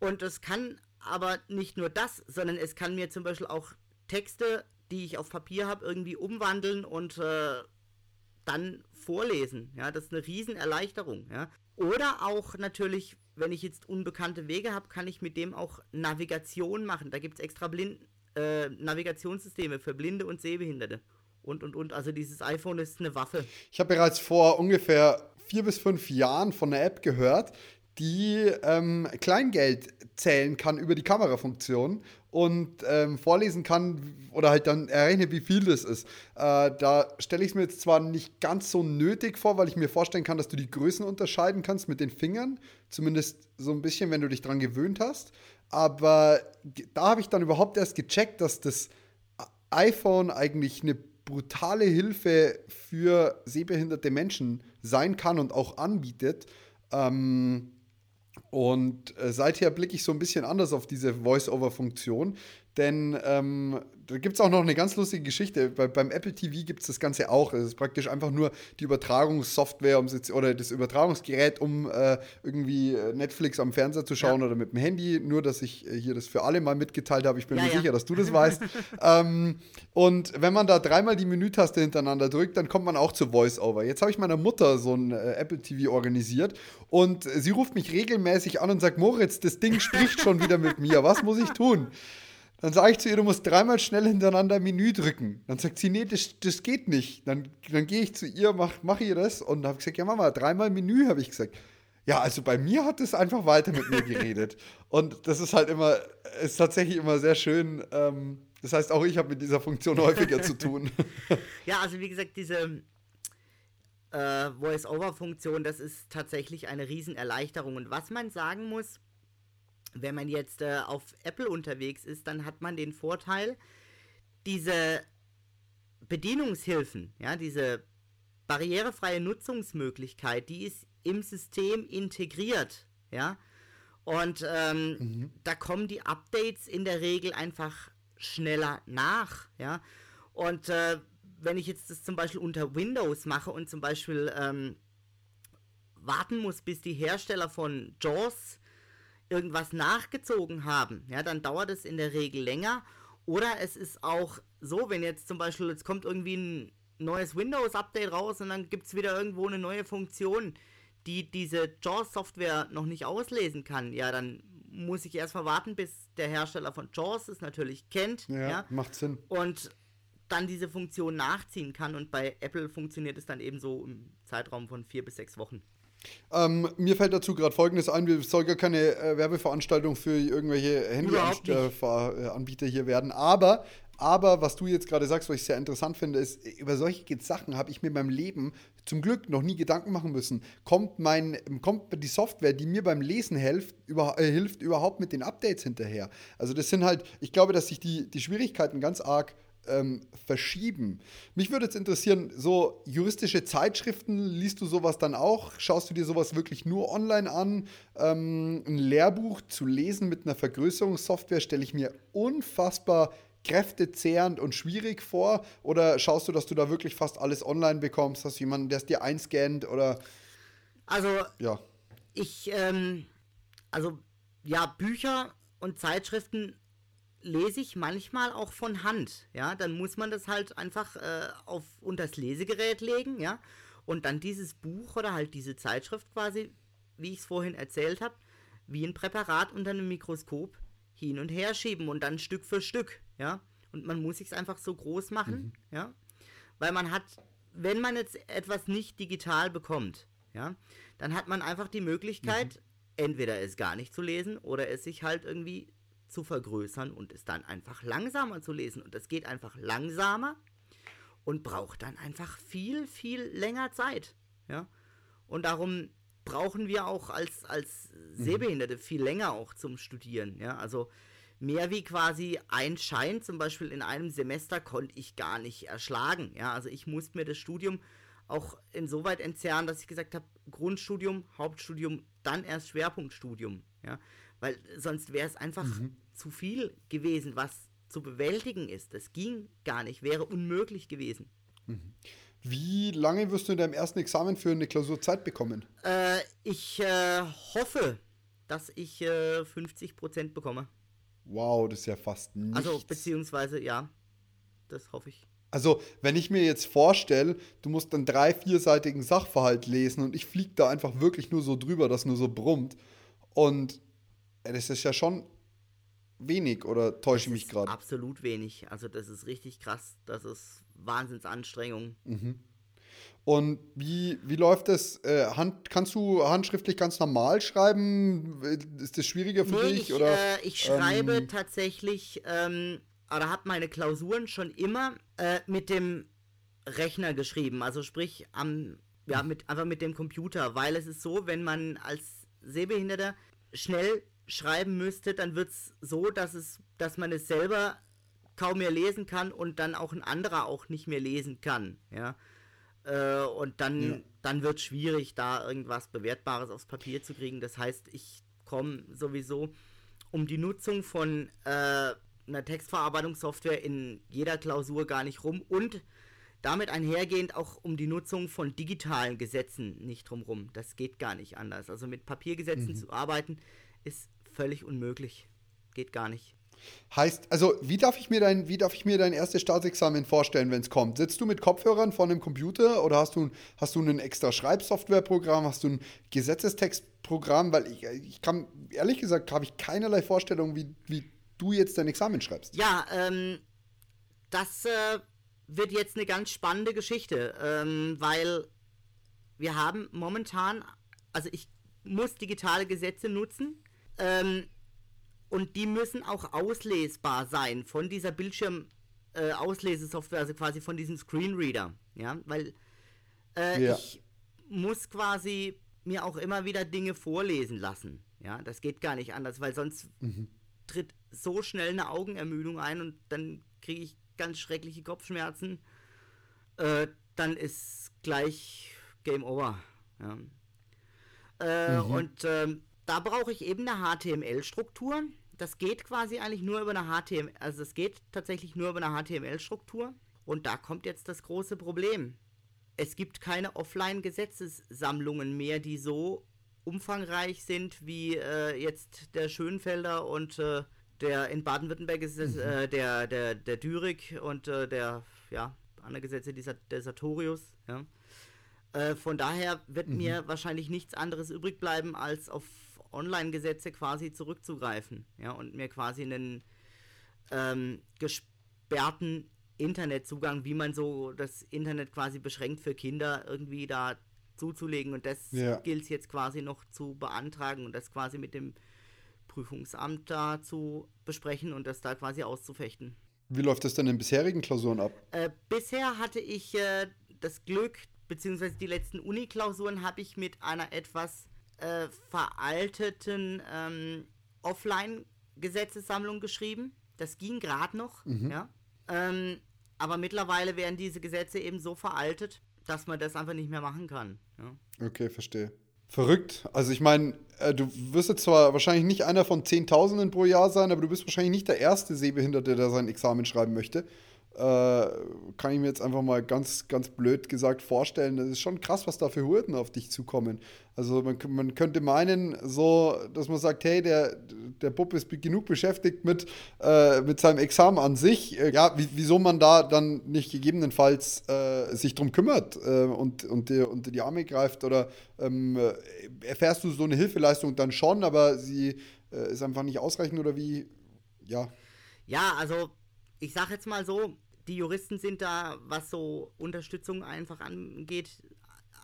Und es kann aber nicht nur das, sondern es kann mir zum Beispiel auch Texte, die ich auf Papier habe, irgendwie umwandeln und äh, dann vorlesen. Ja, das ist eine Riesenerleichterung. Ja. Oder auch natürlich, wenn ich jetzt unbekannte Wege habe, kann ich mit dem auch Navigation machen. Da gibt es extra Blind äh, Navigationssysteme für Blinde und Sehbehinderte. Und, und, und. Also dieses iPhone ist eine Waffe. Ich habe bereits vor ungefähr vier bis fünf Jahren von einer App gehört, die ähm, Kleingeld zählen kann über die Kamerafunktion und ähm, vorlesen kann oder halt dann errechnet, wie viel das ist. Äh, da stelle ich es mir jetzt zwar nicht ganz so nötig vor, weil ich mir vorstellen kann, dass du die Größen unterscheiden kannst mit den Fingern, zumindest so ein bisschen, wenn du dich dran gewöhnt hast. Aber da habe ich dann überhaupt erst gecheckt, dass das iPhone eigentlich eine brutale Hilfe für sehbehinderte Menschen sein kann und auch anbietet. Ähm, und äh, seither blicke ich so ein bisschen anders auf diese Voice-Over-Funktion, denn ähm, da gibt es auch noch eine ganz lustige Geschichte. Bei, beim Apple TV gibt es das Ganze auch. Es ist praktisch einfach nur die Übertragungssoftware um, oder das Übertragungsgerät, um äh, irgendwie äh, Netflix am Fernseher zu schauen ja. oder mit dem Handy. Nur, dass ich äh, hier das für alle mal mitgeteilt habe. Ich bin ja, mir ja. sicher, dass du das weißt. ähm, und wenn man da dreimal die Menütaste hintereinander drückt, dann kommt man auch zu VoiceOver. Jetzt habe ich meiner Mutter so ein äh, Apple TV organisiert und sie ruft mich regelmäßig an und sagt: Moritz, das Ding spricht schon wieder mit mir. Was muss ich tun? Dann sage ich zu ihr, du musst dreimal schnell hintereinander Menü drücken. Dann sagt sie, nee, das, das geht nicht. Dann, dann gehe ich zu ihr, mach, mach ihr das und habe gesagt, ja Mama, dreimal Menü, habe ich gesagt. Ja, also bei mir hat es einfach weiter mit mir geredet. und das ist halt immer, ist tatsächlich immer sehr schön. Ähm, das heißt, auch ich habe mit dieser Funktion häufiger zu tun. ja, also wie gesagt, diese äh, Voice-Over-Funktion, das ist tatsächlich eine Riesenerleichterung. Und was man sagen muss, wenn man jetzt äh, auf Apple unterwegs ist, dann hat man den Vorteil, diese Bedienungshilfen, ja, diese barrierefreie Nutzungsmöglichkeit, die ist im System integriert, ja. Und ähm, mhm. da kommen die Updates in der Regel einfach schneller nach, ja. Und äh, wenn ich jetzt das zum Beispiel unter Windows mache und zum Beispiel ähm, warten muss, bis die Hersteller von JAWS irgendwas nachgezogen haben, ja, dann dauert es in der Regel länger. Oder es ist auch so, wenn jetzt zum Beispiel, jetzt kommt irgendwie ein neues Windows-Update raus und dann gibt es wieder irgendwo eine neue Funktion, die diese JAWS-Software noch nicht auslesen kann, ja, dann muss ich erstmal warten, bis der Hersteller von JAWS es natürlich kennt. Ja, ja, macht Sinn. Und dann diese Funktion nachziehen kann. Und bei Apple funktioniert es dann eben so im Zeitraum von vier bis sechs Wochen. Ähm, mir fällt dazu gerade Folgendes ein: Wir sollen gar keine äh, Werbeveranstaltung für irgendwelche Handyanbieter hier werden. Aber, aber was du jetzt gerade sagst, was ich sehr interessant finde, ist, über solche Sachen habe ich mir beim Leben zum Glück noch nie Gedanken machen müssen. Kommt, mein, kommt die Software, die mir beim Lesen hilft, über, äh, hilft, überhaupt mit den Updates hinterher? Also, das sind halt, ich glaube, dass sich die, die Schwierigkeiten ganz arg ähm, verschieben. Mich würde jetzt interessieren, so juristische Zeitschriften, liest du sowas dann auch? Schaust du dir sowas wirklich nur online an? Ähm, ein Lehrbuch zu lesen mit einer Vergrößerungssoftware stelle ich mir unfassbar kräftezehrend und schwierig vor? Oder schaust du, dass du da wirklich fast alles online bekommst? Hast du jemanden, der es dir einscannt? Oder also, ja. ich ähm, also ja, Bücher und Zeitschriften lese ich manchmal auch von Hand. Ja, dann muss man das halt einfach äh, auf das Lesegerät legen, ja, und dann dieses Buch oder halt diese Zeitschrift quasi, wie ich es vorhin erzählt habe, wie ein Präparat unter einem Mikroskop hin und her schieben und dann Stück für Stück, ja. Und man muss sich einfach so groß machen, mhm. ja, weil man hat, wenn man jetzt etwas nicht digital bekommt, ja, dann hat man einfach die Möglichkeit, mhm. entweder es gar nicht zu lesen oder es sich halt irgendwie zu vergrößern und es dann einfach langsamer zu lesen. Und es geht einfach langsamer und braucht dann einfach viel, viel länger Zeit. Ja? Und darum brauchen wir auch als, als mhm. Sehbehinderte viel länger auch zum Studieren. Ja? Also mehr wie quasi ein Schein, zum Beispiel in einem Semester, konnte ich gar nicht erschlagen. Ja? Also ich musste mir das Studium auch insoweit entzerren, dass ich gesagt habe, Grundstudium, Hauptstudium, dann erst Schwerpunktstudium. Ja? Weil sonst wäre es einfach mhm. zu viel gewesen, was zu bewältigen ist. Das ging gar nicht, wäre unmöglich gewesen. Mhm. Wie lange wirst du in deinem ersten Examen für eine Klausur Zeit bekommen? Äh, ich äh, hoffe, dass ich äh, 50 Prozent bekomme. Wow, das ist ja fast nichts. Also, beziehungsweise, ja, das hoffe ich. Also, wenn ich mir jetzt vorstelle, du musst einen drei-, vierseitigen Sachverhalt lesen und ich fliege da einfach wirklich nur so drüber, das nur so brummt. Und das ist ja schon wenig oder täusche ich mich gerade? Absolut wenig. Also das ist richtig krass. Das ist Wahnsinnsanstrengung. Mhm. Und wie, wie läuft das? Äh, Hand, kannst du handschriftlich ganz normal schreiben? Ist das schwieriger für nee, dich? Ich, oder, äh, ich schreibe ähm, tatsächlich, ähm, oder habe meine Klausuren schon immer äh, mit dem Rechner geschrieben. Also sprich, am, ja, mit, einfach mit dem Computer. Weil es ist so, wenn man als Sehbehinderter schnell schreiben müsste, dann wird es so, dass es, dass man es selber kaum mehr lesen kann und dann auch ein anderer auch nicht mehr lesen kann, ja. Äh, und dann, ja. dann wird es schwierig, da irgendwas Bewertbares aufs Papier zu kriegen. Das heißt, ich komme sowieso um die Nutzung von äh, einer Textverarbeitungssoftware in jeder Klausur gar nicht rum und damit einhergehend auch um die Nutzung von digitalen Gesetzen nicht drumrum. Das geht gar nicht anders. Also mit Papiergesetzen mhm. zu arbeiten ist völlig unmöglich. Geht gar nicht. Heißt, also wie darf ich mir dein, wie darf ich mir dein erstes Staatsexamen vorstellen, wenn es kommt? Sitzt du mit Kopfhörern vor einem Computer oder hast du, hast du ein extra Schreibsoftwareprogramm, hast du ein Gesetzestextprogramm? Weil ich, ich kann, ehrlich gesagt, habe ich keinerlei Vorstellung, wie, wie du jetzt dein Examen schreibst. Ja, ähm, das äh, wird jetzt eine ganz spannende Geschichte, ähm, weil wir haben momentan, also ich muss digitale Gesetze nutzen ähm, und die müssen auch auslesbar sein von dieser Bildschirm-Auslesesoftware, äh, also quasi von diesem Screenreader. Ja, weil äh, ja. ich muss quasi mir auch immer wieder Dinge vorlesen lassen. Ja, das geht gar nicht anders, weil sonst mhm. tritt so schnell eine Augenermüdung ein und dann kriege ich ganz schreckliche Kopfschmerzen. Äh, dann ist gleich Game Over. Ja. Äh, mhm. Und ähm, da brauche ich eben eine HTML-Struktur. Das geht quasi eigentlich nur über eine HTML, also es geht tatsächlich nur über eine HTML-Struktur. Und da kommt jetzt das große Problem. Es gibt keine Offline-Gesetzessammlungen mehr, die so umfangreich sind wie äh, jetzt der Schönfelder und äh, der in Baden-Württemberg ist es, äh, der, der, der Dürig und äh, der, ja, andere Gesetze, dieser, der Sartorius, ja. Äh, von daher wird mhm. mir wahrscheinlich nichts anderes übrig bleiben, als auf Online-Gesetze quasi zurückzugreifen, ja, und mir quasi einen ähm, gesperrten Internetzugang, wie man so das Internet quasi beschränkt für Kinder, irgendwie da zuzulegen. Und das ja. gilt es jetzt quasi noch zu beantragen und das quasi mit dem Prüfungsamt da zu besprechen und das da quasi auszufechten. Wie läuft das denn in bisherigen Klausuren ab? Äh, bisher hatte ich äh, das Glück, beziehungsweise die letzten Uni-Klausuren habe ich mit einer etwas äh, veralteten ähm, Offline-Gesetzessammlung geschrieben. Das ging gerade noch, mhm. ja. Ähm, aber mittlerweile werden diese Gesetze eben so veraltet, dass man das einfach nicht mehr machen kann. Ja. Okay, verstehe. Verrückt. Also ich meine, äh, du wirst jetzt zwar wahrscheinlich nicht einer von Zehntausenden pro Jahr sein, aber du bist wahrscheinlich nicht der erste Sehbehinderte, der sein Examen schreiben möchte. Äh, kann ich mir jetzt einfach mal ganz, ganz blöd gesagt vorstellen. Das ist schon krass, was da für Hürden auf dich zukommen. Also man, man könnte meinen, so, dass man sagt, hey, der, der Bub ist genug beschäftigt mit, äh, mit seinem Examen an sich. Äh, ja, wieso man da dann nicht gegebenenfalls äh, sich drum kümmert äh, und, und dir unter die Arme greift oder ähm, erfährst du so eine Hilfeleistung dann schon, aber sie äh, ist einfach nicht ausreichend oder wie? Ja. Ja, also ich sag jetzt mal so, die Juristen sind da, was so Unterstützung einfach angeht,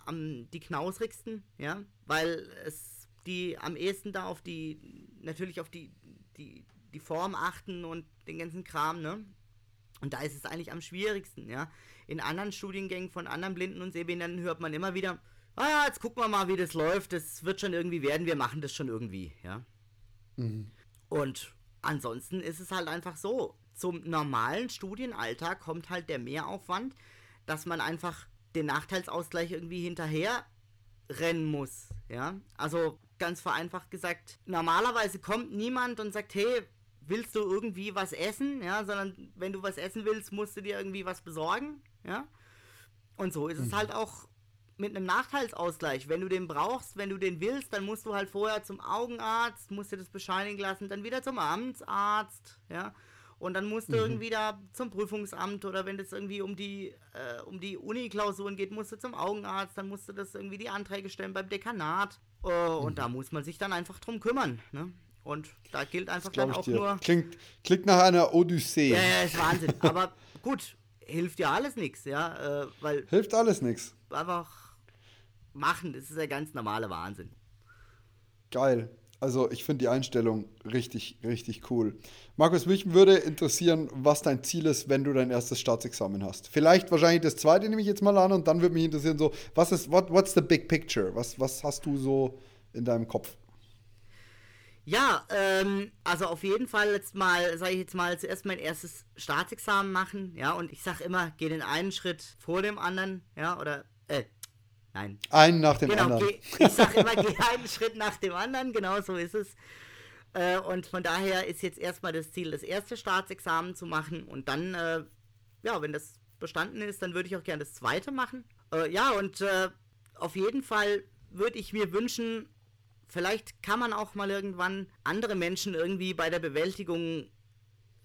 am die knausrigsten, ja, weil es die am ehesten da auf die, natürlich auf die, die, die Form achten und den ganzen Kram, ne? Und da ist es eigentlich am schwierigsten, ja. In anderen Studiengängen von anderen Blinden und Sehbehinderten hört man immer wieder, ah ja, jetzt gucken wir mal, wie das läuft, das wird schon irgendwie werden, wir machen das schon irgendwie, ja. Mhm. Und ansonsten ist es halt einfach so, zum normalen Studienalltag kommt halt der Mehraufwand, dass man einfach den Nachteilsausgleich irgendwie hinterher rennen muss. Ja, also ganz vereinfacht gesagt, normalerweise kommt niemand und sagt, hey, willst du irgendwie was essen? Ja, sondern wenn du was essen willst, musst du dir irgendwie was besorgen. Ja, und so ist mhm. es halt auch mit einem Nachteilsausgleich. Wenn du den brauchst, wenn du den willst, dann musst du halt vorher zum Augenarzt, musst dir das bescheinigen lassen, dann wieder zum Amtsarzt, ja. Und dann musst du mhm. irgendwie da zum Prüfungsamt oder wenn es irgendwie um die, äh, um die Uni-Klausuren geht, musst du zum Augenarzt, dann musst du das irgendwie die Anträge stellen beim Dekanat. Uh, mhm. Und da muss man sich dann einfach drum kümmern. Ne? Und da gilt einfach dann auch nur. Klingt, klingt nach einer Odyssee. Ja, ja, ist Wahnsinn. Aber gut, hilft ja alles nichts, ja. Äh, weil hilft alles nichts. Einfach machen, das ist der ganz normale Wahnsinn. Geil. Also ich finde die Einstellung richtig, richtig cool. Markus, mich würde interessieren, was dein Ziel ist, wenn du dein erstes Staatsexamen hast. Vielleicht wahrscheinlich das zweite nehme ich jetzt mal an und dann würde mich interessieren, so, was ist, what, what's the big picture? Was, was hast du so in deinem Kopf? Ja, ähm, also auf jeden Fall jetzt mal, sage ich jetzt mal, zuerst mein erstes Staatsexamen machen, ja, und ich sage immer, geh den einen Schritt vor dem anderen, ja, oder, äh, Nein. Einen nach dem genau, anderen. Geh, ich sage immer, geh einen Schritt nach dem anderen, genau so ist es. Äh, und von daher ist jetzt erstmal das Ziel, das erste Staatsexamen zu machen und dann, äh, ja, wenn das bestanden ist, dann würde ich auch gerne das zweite machen. Äh, ja, und äh, auf jeden Fall würde ich mir wünschen, vielleicht kann man auch mal irgendwann andere Menschen irgendwie bei der Bewältigung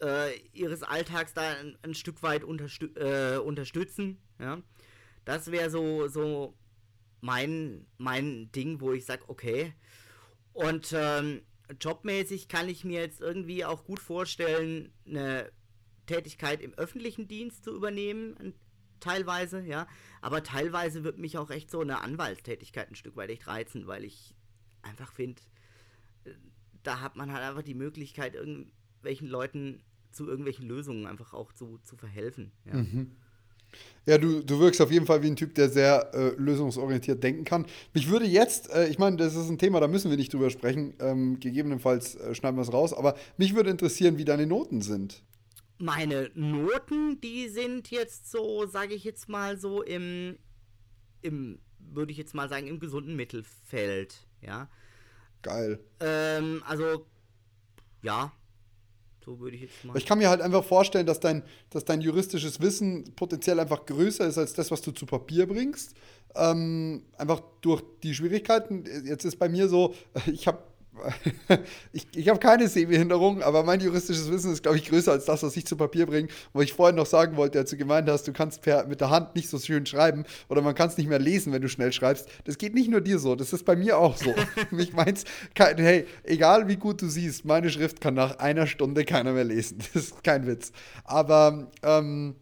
äh, ihres Alltags da ein, ein Stück weit unterstü äh, unterstützen. Ja? Das wäre so, so mein, mein Ding, wo ich sage, okay. Und ähm, jobmäßig kann ich mir jetzt irgendwie auch gut vorstellen, eine Tätigkeit im öffentlichen Dienst zu übernehmen, teilweise, ja. Aber teilweise wird mich auch echt so eine Anwaltstätigkeit ein Stück weit echt reizen, weil ich einfach finde, äh, da hat man halt einfach die Möglichkeit, irgendwelchen Leuten zu irgendwelchen Lösungen einfach auch zu, zu verhelfen. Ja. Mhm. Ja, du, du wirkst auf jeden Fall wie ein Typ, der sehr äh, lösungsorientiert denken kann. Mich würde jetzt, äh, ich meine, das ist ein Thema, da müssen wir nicht drüber sprechen. Ähm, gegebenenfalls äh, schneiden wir es raus, aber mich würde interessieren, wie deine Noten sind. Meine Noten, die sind jetzt so, sage ich jetzt mal so im, im, würde ich jetzt mal sagen, im gesunden Mittelfeld, ja. Geil. Ähm, also, ja, so würde ich jetzt mal. Ich kann mir halt einfach vorstellen, dass dein, dass dein juristisches Wissen potenziell einfach größer ist als das, was du zu Papier bringst. Ähm, einfach durch die Schwierigkeiten. Jetzt ist bei mir so, ich habe ich, ich habe keine Sehbehinderung, aber mein juristisches Wissen ist, glaube ich, größer als das, was ich zu Papier bringe. Wo ich vorhin noch sagen wollte, als du gemeint hast, du kannst per, mit der Hand nicht so schön schreiben oder man kann es nicht mehr lesen, wenn du schnell schreibst. Das geht nicht nur dir so, das ist bei mir auch so. ich meins, hey, egal wie gut du siehst, meine Schrift kann nach einer Stunde keiner mehr lesen. Das ist kein Witz. Aber ähm,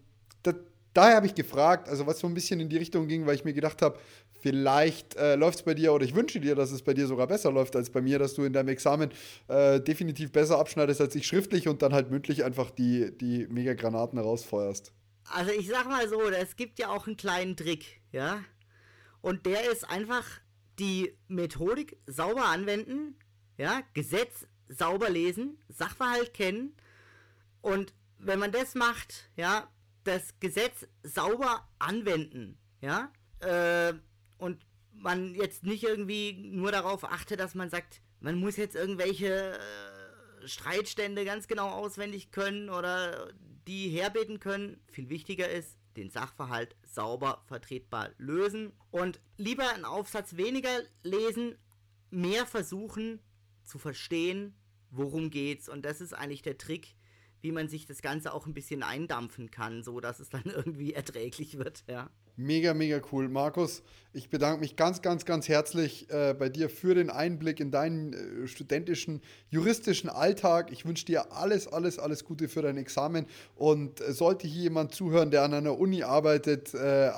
das, daher habe ich gefragt, also was so ein bisschen in die Richtung ging, weil ich mir gedacht habe, Vielleicht äh, läuft es bei dir oder ich wünsche dir, dass es bei dir sogar besser läuft als bei mir, dass du in deinem Examen äh, definitiv besser abschneidest als ich schriftlich und dann halt mündlich einfach die, die Mega-Granaten rausfeuerst. Also ich sag mal so, es gibt ja auch einen kleinen Trick, ja. Und der ist einfach die Methodik sauber anwenden, ja, Gesetz sauber lesen, Sachverhalt kennen und wenn man das macht, ja, das Gesetz sauber anwenden, ja, äh, und man jetzt nicht irgendwie nur darauf achtet, dass man sagt, man muss jetzt irgendwelche äh, Streitstände ganz genau auswendig können oder die herbeten können. Viel wichtiger ist, den Sachverhalt sauber vertretbar lösen und lieber einen Aufsatz weniger lesen, mehr versuchen zu verstehen, worum geht's. Und das ist eigentlich der Trick, wie man sich das Ganze auch ein bisschen eindampfen kann, so dass es dann irgendwie erträglich wird, ja. Mega, mega cool. Markus, ich bedanke mich ganz, ganz, ganz herzlich äh, bei dir für den Einblick in deinen äh, studentischen, juristischen Alltag. Ich wünsche dir alles, alles, alles Gute für dein Examen. Und äh, sollte hier jemand zuhören, der an einer Uni arbeitet, äh,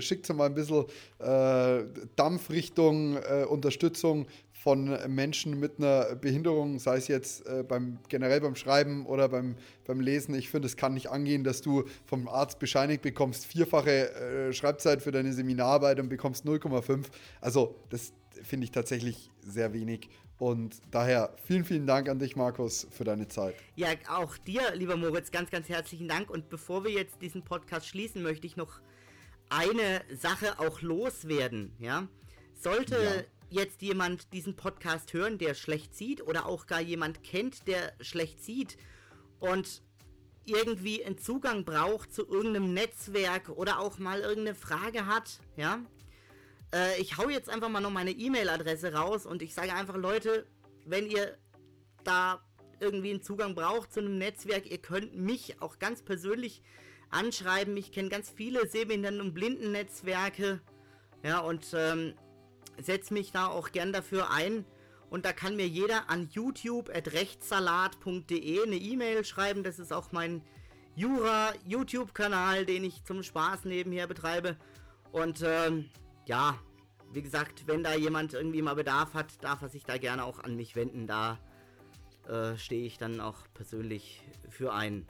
schickt mal ein bisschen äh, Dampfrichtung, äh, Unterstützung von Menschen mit einer Behinderung, sei es jetzt äh, beim generell beim Schreiben oder beim, beim Lesen. Ich finde, es kann nicht angehen, dass du vom Arzt bescheinigt bekommst, vierfache äh, Schreibzeit für deine Seminararbeit und bekommst 0,5. Also, das finde ich tatsächlich sehr wenig. Und daher vielen, vielen Dank an dich, Markus, für deine Zeit. Ja, auch dir, lieber Moritz, ganz, ganz herzlichen Dank. Und bevor wir jetzt diesen Podcast schließen, möchte ich noch eine Sache auch loswerden. Ja, sollte ja jetzt jemand diesen Podcast hören, der schlecht sieht oder auch gar jemand kennt, der schlecht sieht und irgendwie einen Zugang braucht zu irgendeinem Netzwerk oder auch mal irgendeine Frage hat, ja, äh, ich hau jetzt einfach mal noch meine E-Mail-Adresse raus und ich sage einfach, Leute, wenn ihr da irgendwie einen Zugang braucht zu einem Netzwerk, ihr könnt mich auch ganz persönlich anschreiben. Ich kenne ganz viele Sehbehinderten- und Blindennetzwerke. Ja, und ähm, setze mich da auch gern dafür ein. Und da kann mir jeder an youtube.rechtssalat.de eine E-Mail schreiben. Das ist auch mein Jura-YouTube-Kanal, den ich zum Spaß nebenher betreibe. Und ähm, ja, wie gesagt, wenn da jemand irgendwie mal Bedarf hat, darf er sich da gerne auch an mich wenden. Da äh, stehe ich dann auch persönlich für ein.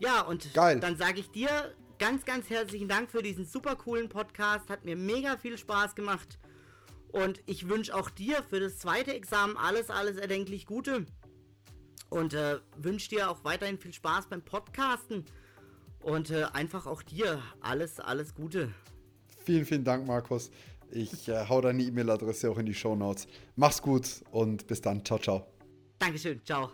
Ja, und Geil. dann sage ich dir ganz, ganz herzlichen Dank für diesen super coolen Podcast. Hat mir mega viel Spaß gemacht. Und ich wünsche auch dir für das zweite Examen alles, alles erdenklich Gute. Und äh, wünsche dir auch weiterhin viel Spaß beim Podcasten. Und äh, einfach auch dir alles, alles Gute. Vielen, vielen Dank, Markus. Ich äh, hau deine E-Mail-Adresse auch in die Show Notes. Mach's gut und bis dann. Ciao, ciao. Dankeschön. Ciao.